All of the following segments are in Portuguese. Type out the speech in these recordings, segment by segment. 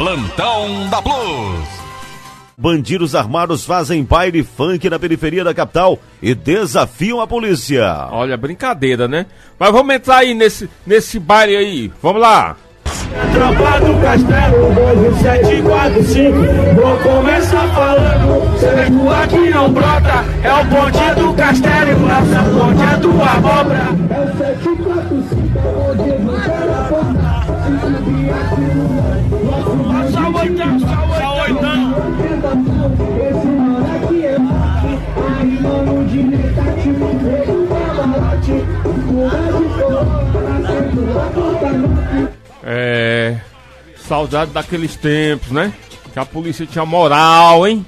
Plantão da Plus. Bandidos armados fazem baile funk na periferia da capital e desafiam a polícia. Olha, brincadeira, né? Mas vamos entrar aí nesse, nesse baile aí. Vamos lá. Tropa do Castelo, 745 Vou começar falando Seco aqui não brota É o bonde do Castelo Nossa ponte é do abóbora É o 745 Onde não quero apontar Só Saudade daqueles tempos, né? Que a polícia tinha moral, hein?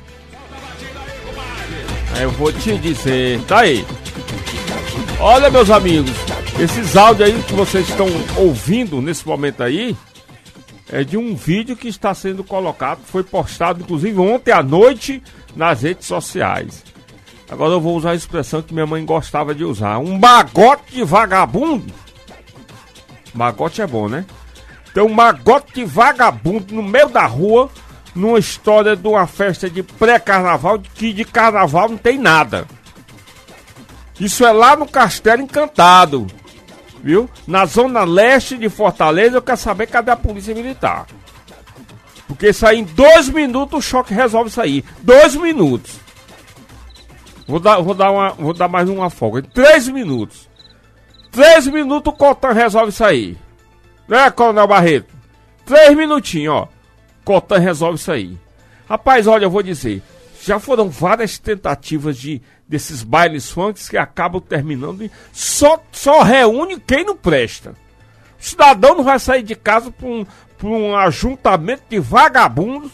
É, Eu vou te dizer, tá aí. Olha, meus amigos, esses áudios aí que vocês estão ouvindo nesse momento aí é de um vídeo que está sendo colocado, foi postado inclusive ontem à noite nas redes sociais. Agora eu vou usar a expressão que minha mãe gostava de usar: um magote de vagabundo. Magote é bom, né? Tem um magote vagabundo no meio da rua, numa história de uma festa de pré-carnaval, que de carnaval não tem nada. Isso é lá no Castelo Encantado, viu? Na zona leste de Fortaleza, eu quero saber cadê a polícia militar. Porque isso aí em dois minutos o choque resolve aí. Dois minutos. Vou dar, vou dar, uma, vou dar mais uma folga. Três minutos. Três minutos o Cotan resolve aí. Né, Coronel Barreto? Três minutinhos, ó. Cotan resolve isso aí. Rapaz, olha, eu vou dizer. Já foram várias tentativas de desses bailes funks que acabam terminando e só, só reúne quem não presta. O cidadão não vai sair de casa por um, por um ajuntamento de vagabundos,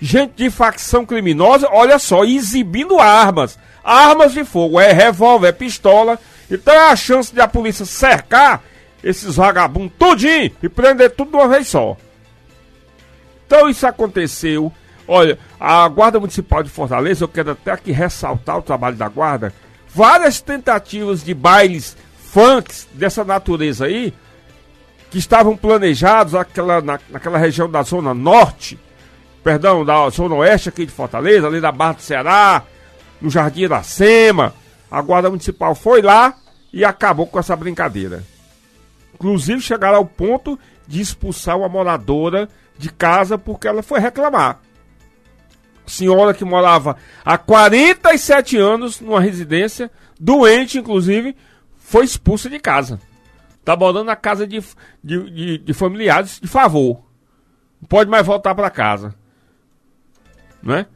gente de facção criminosa, olha só, exibindo armas. Armas de fogo, é revólver, é pistola. Então é a chance de a polícia cercar esses vagabundos tudinho e prender tudo de uma vez só. Então isso aconteceu. Olha, a Guarda Municipal de Fortaleza, eu quero até aqui ressaltar o trabalho da Guarda. Várias tentativas de bailes funks dessa natureza aí, que estavam planejados naquela, na, naquela região da Zona Norte, perdão, da Zona Oeste aqui de Fortaleza, ali da Barra do Ceará, no Jardim Iracema. A Guarda Municipal foi lá e acabou com essa brincadeira. Inclusive chegaram ao ponto de expulsar uma moradora de casa porque ela foi reclamar. Senhora que morava há 47 anos numa residência, doente inclusive, foi expulsa de casa. Tá morando na casa de, de, de, de familiares de favor. Não pode mais voltar para casa. Né?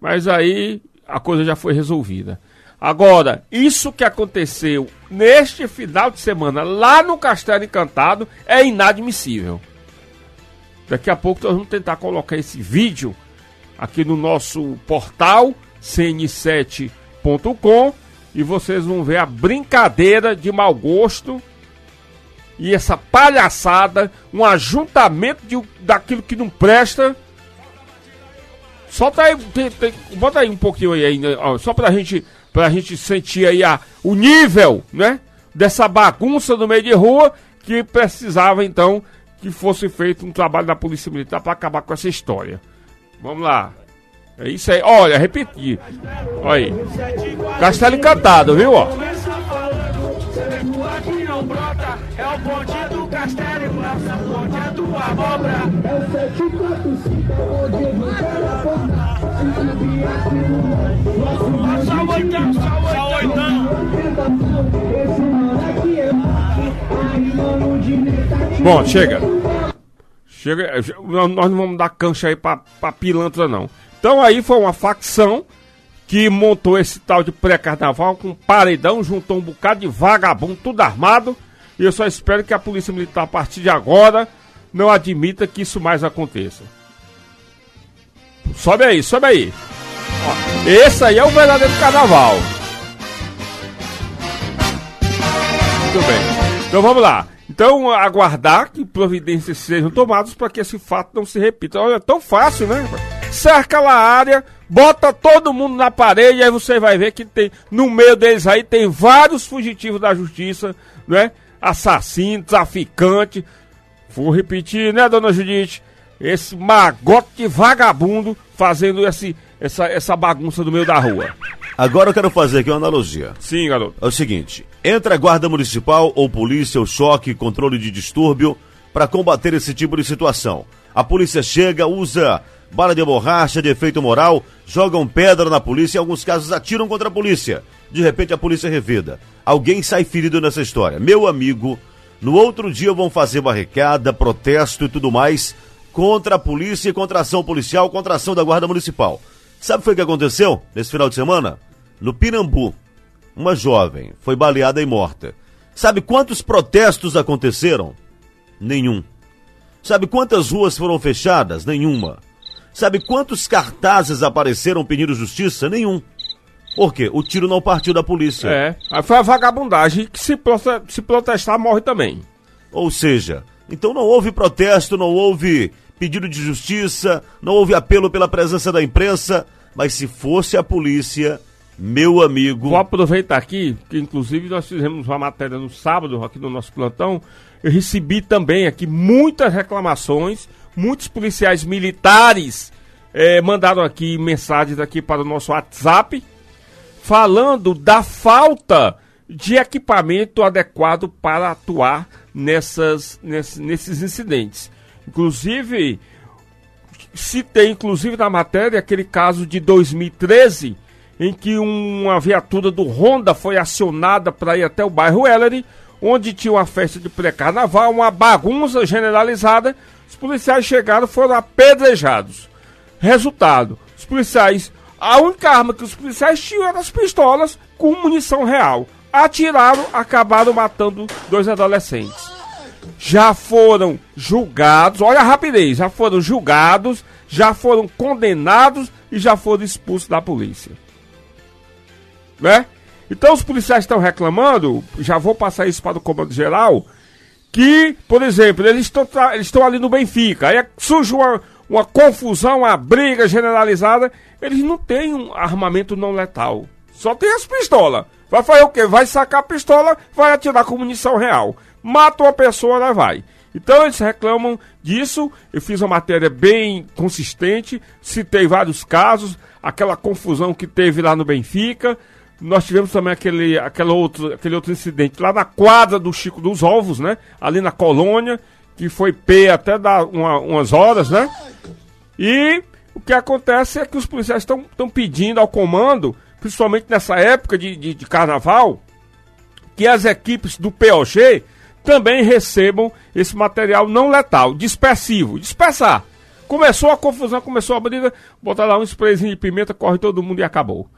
Mas aí a coisa já foi resolvida. Agora, isso que aconteceu neste final de semana lá no Castelo Encantado é inadmissível. Daqui a pouco nós vamos tentar colocar esse vídeo aqui no nosso portal cn7.com e vocês vão ver a brincadeira de mau gosto e essa palhaçada, um ajuntamento de, daquilo que não presta. Solta aí, tem, tem, bota aí um pouquinho aí, ainda, ó, só pra gente, pra gente sentir aí a, o nível, né? Dessa bagunça no meio de rua que precisava então que fosse feito um trabalho da Polícia Militar para acabar com essa história. Vamos lá. É isso aí. Olha, repetir. Olha aí. Castelo Encantado, viu? Ó. É Bom, chega. Chega. Nós não vamos dar cancha aí pra, pra pilantra, não. Então aí foi uma facção que montou esse tal de pré-carnaval com paredão, juntou um bocado de vagabundo, tudo armado. E eu só espero que a Polícia Militar, a partir de agora, não admita que isso mais aconteça. Sobe aí, sobe aí. Esse aí é o verdadeiro carnaval. Muito bem. Então vamos lá. Então aguardar que providências sejam tomadas para que esse fato não se repita. Olha, é tão fácil, né? Cerca lá a área, bota todo mundo na parede, aí você vai ver que tem no meio deles aí tem vários fugitivos da justiça, né? Assassino, traficante. Vou repetir, né, dona Judite? Esse magote vagabundo fazendo esse, essa, essa bagunça no meio da rua. Agora eu quero fazer aqui uma analogia. Sim, garoto. É o seguinte: entra a guarda municipal ou polícia ou choque, controle de distúrbio para combater esse tipo de situação. A polícia chega, usa bala de borracha, de efeito moral, jogam pedra na polícia e em alguns casos atiram contra a polícia. De repente a polícia revida. Alguém sai ferido nessa história. Meu amigo, no outro dia vão fazer barricada, protesto e tudo mais contra a polícia e contra a ação policial, contra a ação da guarda municipal. Sabe o que aconteceu nesse final de semana? No Pirambu, uma jovem foi baleada e morta. Sabe quantos protestos aconteceram? Nenhum. Sabe quantas ruas foram fechadas? Nenhuma. Sabe quantos cartazes apareceram pedindo justiça? Nenhum. Por quê? O tiro não partiu da polícia. É, foi a vagabundagem que se, se protestar morre também. Ou seja, então não houve protesto, não houve pedido de justiça, não houve apelo pela presença da imprensa, mas se fosse a polícia, meu amigo. Vou aproveitar aqui, que inclusive nós fizemos uma matéria no sábado aqui no nosso plantão. Eu recebi também aqui muitas reclamações, muitos policiais militares eh, mandaram aqui mensagens aqui para o nosso WhatsApp falando da falta de equipamento adequado para atuar nessas, ness- nesses incidentes. Inclusive, citei inclusive na matéria aquele caso de 2013 em que uma viatura do Honda foi acionada para ir até o bairro Ellery, onde tinha uma festa de pré-carnaval, uma bagunça generalizada. Os policiais chegaram foram apedrejados. Resultado: os policiais, a única arma que os policiais tinham eram as pistolas com munição real. Atiraram, acabaram matando dois adolescentes já foram julgados, olha a rapidez, já foram julgados, já foram condenados e já foram expulsos da polícia. Né? Então os policiais estão reclamando, já vou passar isso para o comando geral, que, por exemplo, eles estão eles estão ali no Benfica, aí surge uma, uma confusão, uma briga generalizada, eles não têm um armamento não letal, só tem as pistolas. Vai fazer o quê? Vai sacar a pistola, vai atirar com munição real. Mata uma pessoa, lá vai. Então eles reclamam disso. Eu fiz uma matéria bem consistente, citei vários casos, aquela confusão que teve lá no Benfica. Nós tivemos também aquele, aquele, outro, aquele outro incidente lá na quadra do Chico dos Ovos, né? Ali na colônia, que foi P até dar uma- umas horas, né? E o que acontece é que os policiais estão pedindo ao comando, principalmente nessa época de, de, de carnaval, que as equipes do POG também recebam esse material não letal, dispersivo, dispersar. Começou a confusão, começou a briga, botar lá um sprayzinho de pimenta, corre todo mundo e acabou.